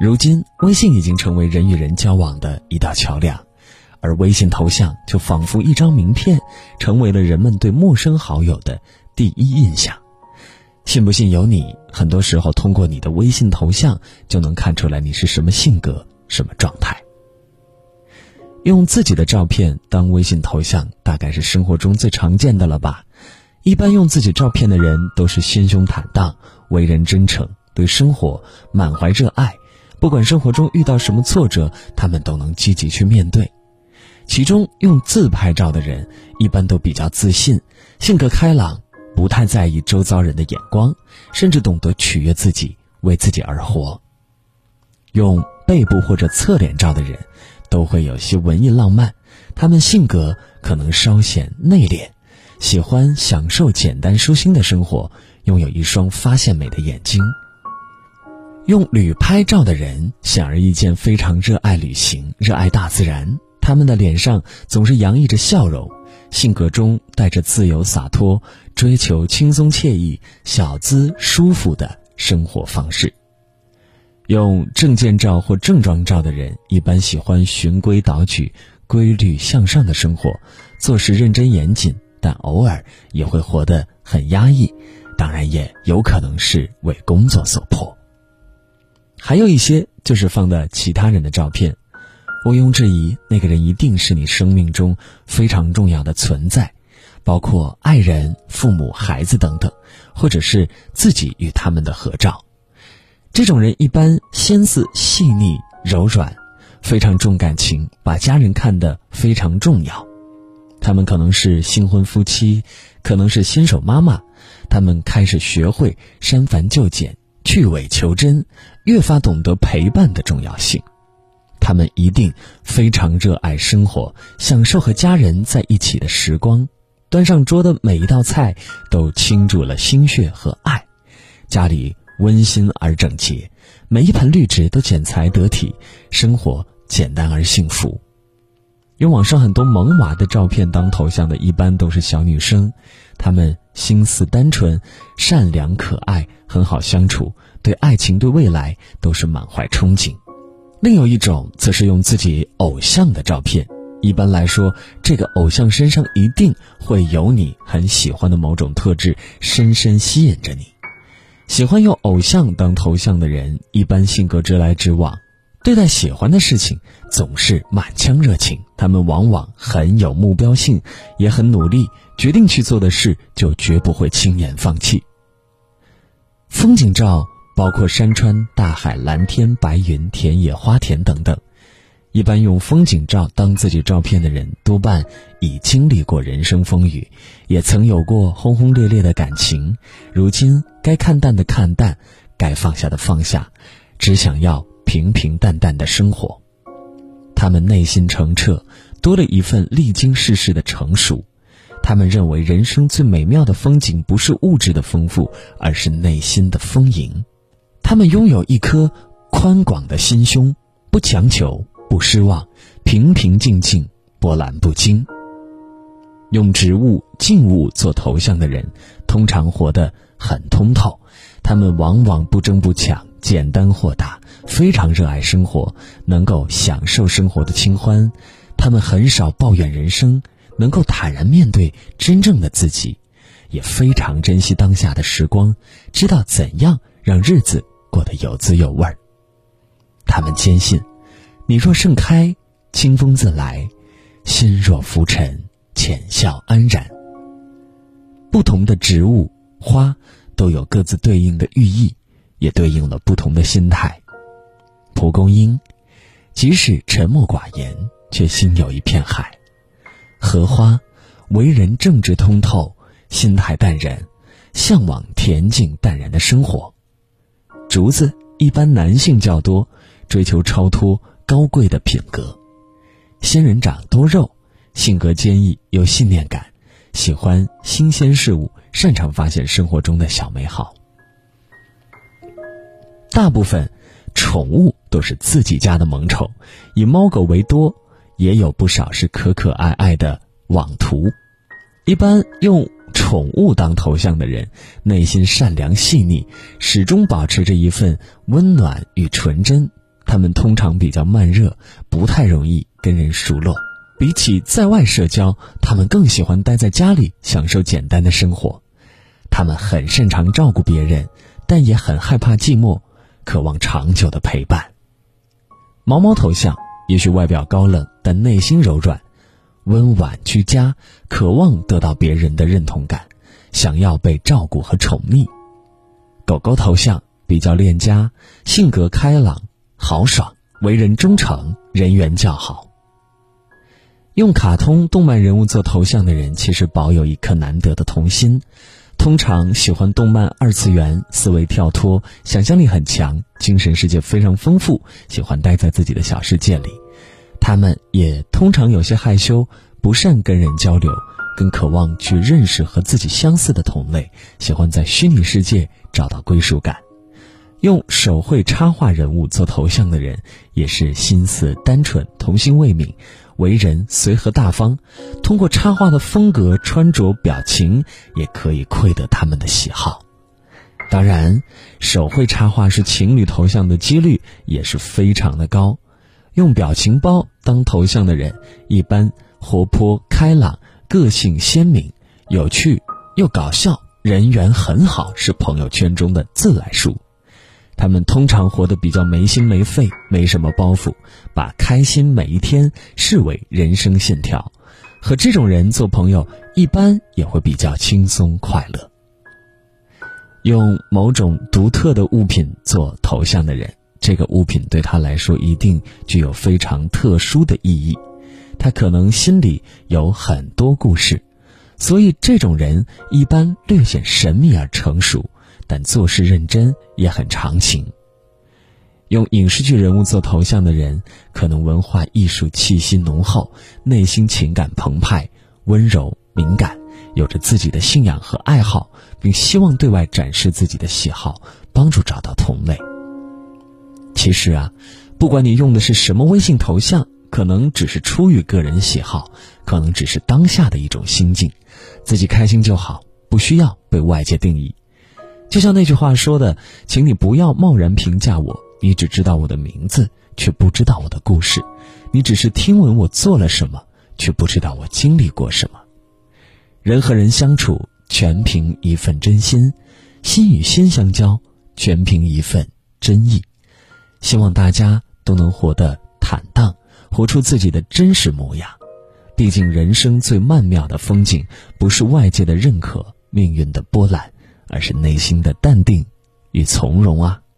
如今，微信已经成为人与人交往的一道桥梁，而微信头像就仿佛一张名片，成为了人们对陌生好友的第一印象。信不信由你。很多时候，通过你的微信头像就能看出来你是什么性格、什么状态。用自己的照片当微信头像，大概是生活中最常见的了吧？一般用自己照片的人都是心胸坦荡、为人真诚、对生活满怀热爱。不管生活中遇到什么挫折，他们都能积极去面对。其中用自拍照的人一般都比较自信，性格开朗，不太在意周遭人的眼光，甚至懂得取悦自己，为自己而活。用背部或者侧脸照的人，都会有些文艺浪漫，他们性格可能稍显内敛，喜欢享受简单舒心的生活，拥有一双发现美的眼睛。用旅拍照的人，显而易见非常热爱旅行，热爱大自然。他们的脸上总是洋溢着笑容，性格中带着自由洒脱，追求轻松惬意、小资舒服的生活方式。用证件照或正装照的人，一般喜欢循规蹈矩、规律向上的生活，做事认真严谨，但偶尔也会活得很压抑。当然，也有可能是为工作所迫。还有一些就是放的其他人的照片，毋庸置疑，那个人一定是你生命中非常重要的存在，包括爱人、父母、孩子等等，或者是自己与他们的合照。这种人一般心思细腻柔软，非常重感情，把家人看得非常重要。他们可能是新婚夫妻，可能是新手妈妈，他们开始学会删繁就简。去伪求真，越发懂得陪伴的重要性。他们一定非常热爱生活，享受和家人在一起的时光。端上桌的每一道菜都倾注了心血和爱，家里温馨而整洁，每一盆绿植都剪裁得体，生活简单而幸福。用网上很多萌娃的照片当头像的，一般都是小女生，他们心思单纯、善良、可爱，很好相处，对爱情、对未来都是满怀憧憬。另有一种则是用自己偶像的照片，一般来说，这个偶像身上一定会有你很喜欢的某种特质，深深吸引着你。喜欢用偶像当头像的人，一般性格直来直往。对待喜欢的事情总是满腔热情，他们往往很有目标性，也很努力。决定去做的事，就绝不会轻言放弃。风景照包括山川、大海、蓝天、白云、田野、花田等等。一般用风景照当自己照片的人，多半已经历过人生风雨，也曾有过轰轰烈烈的感情。如今该看淡的看淡，该放下的放下，只想要。平平淡淡的生活，他们内心澄澈，多了一份历经世事的成熟。他们认为人生最美妙的风景不是物质的丰富，而是内心的丰盈。他们拥有一颗宽广的心胸，不强求，不失望，平平静静，波澜不惊。用植物、静物做头像的人，通常活得很通透。他们往往不争不抢。简单豁达，非常热爱生活，能够享受生活的清欢。他们很少抱怨人生，能够坦然面对真正的自己，也非常珍惜当下的时光，知道怎样让日子过得有滋有味儿。他们坚信，你若盛开，清风自来；心若浮沉，浅笑安然。不同的植物花都有各自对应的寓意。也对应了不同的心态。蒲公英，即使沉默寡言，却心有一片海；荷花，为人正直通透，心态淡然，向往恬静淡然的生活。竹子，一般男性较多，追求超脱高贵的品格。仙人掌多肉，性格坚毅有信念感，喜欢新鲜事物，擅长发现生活中的小美好。大部分宠物都是自己家的萌宠，以猫狗为多，也有不少是可可爱爱的网图。一般用宠物当头像的人，内心善良细腻，始终保持着一份温暖与纯真。他们通常比较慢热，不太容易跟人熟络。比起在外社交，他们更喜欢待在家里，享受简单的生活。他们很擅长照顾别人，但也很害怕寂寞，渴望长久的陪伴。毛毛头像也许外表高冷，但内心柔软，温婉居家，渴望得到别人的认同感，想要被照顾和宠溺。狗狗头像比较恋家，性格开朗豪爽，为人忠诚，人缘较好。用卡通动漫人物做头像的人，其实保有一颗难得的童心，通常喜欢动漫二次元，思维跳脱，想象力很强，精神世界非常丰富，喜欢待在自己的小世界里。他们也通常有些害羞，不善跟人交流，更渴望去认识和自己相似的同类，喜欢在虚拟世界找到归属感。用手绘插画人物做头像的人，也是心思单纯、童心未泯。为人随和大方，通过插画的风格、穿着、表情，也可以窥得他们的喜好。当然，手绘插画是情侣头像的几率也是非常的高。用表情包当头像的人，一般活泼开朗、个性鲜明、有趣又搞笑，人缘很好，是朋友圈中的自来熟。他们通常活得比较没心没肺，没什么包袱，把开心每一天视为人生线条。和这种人做朋友，一般也会比较轻松快乐。用某种独特的物品做头像的人，这个物品对他来说一定具有非常特殊的意义，他可能心里有很多故事，所以这种人一般略显神秘而成熟。但做事认真也很长情。用影视剧人物做头像的人，可能文化艺术气息浓厚，内心情感澎湃，温柔敏感，有着自己的信仰和爱好，并希望对外展示自己的喜好，帮助找到同类。其实啊，不管你用的是什么微信头像，可能只是出于个人喜好，可能只是当下的一种心境，自己开心就好，不需要被外界定义。就像那句话说的，请你不要贸然评价我。你只知道我的名字，却不知道我的故事；你只是听闻我做了什么，却不知道我经历过什么。人和人相处，全凭一份真心；心与心相交，全凭一份真意。希望大家都能活得坦荡，活出自己的真实模样。毕竟，人生最曼妙的风景，不是外界的认可，命运的波澜。而是内心的淡定与从容啊。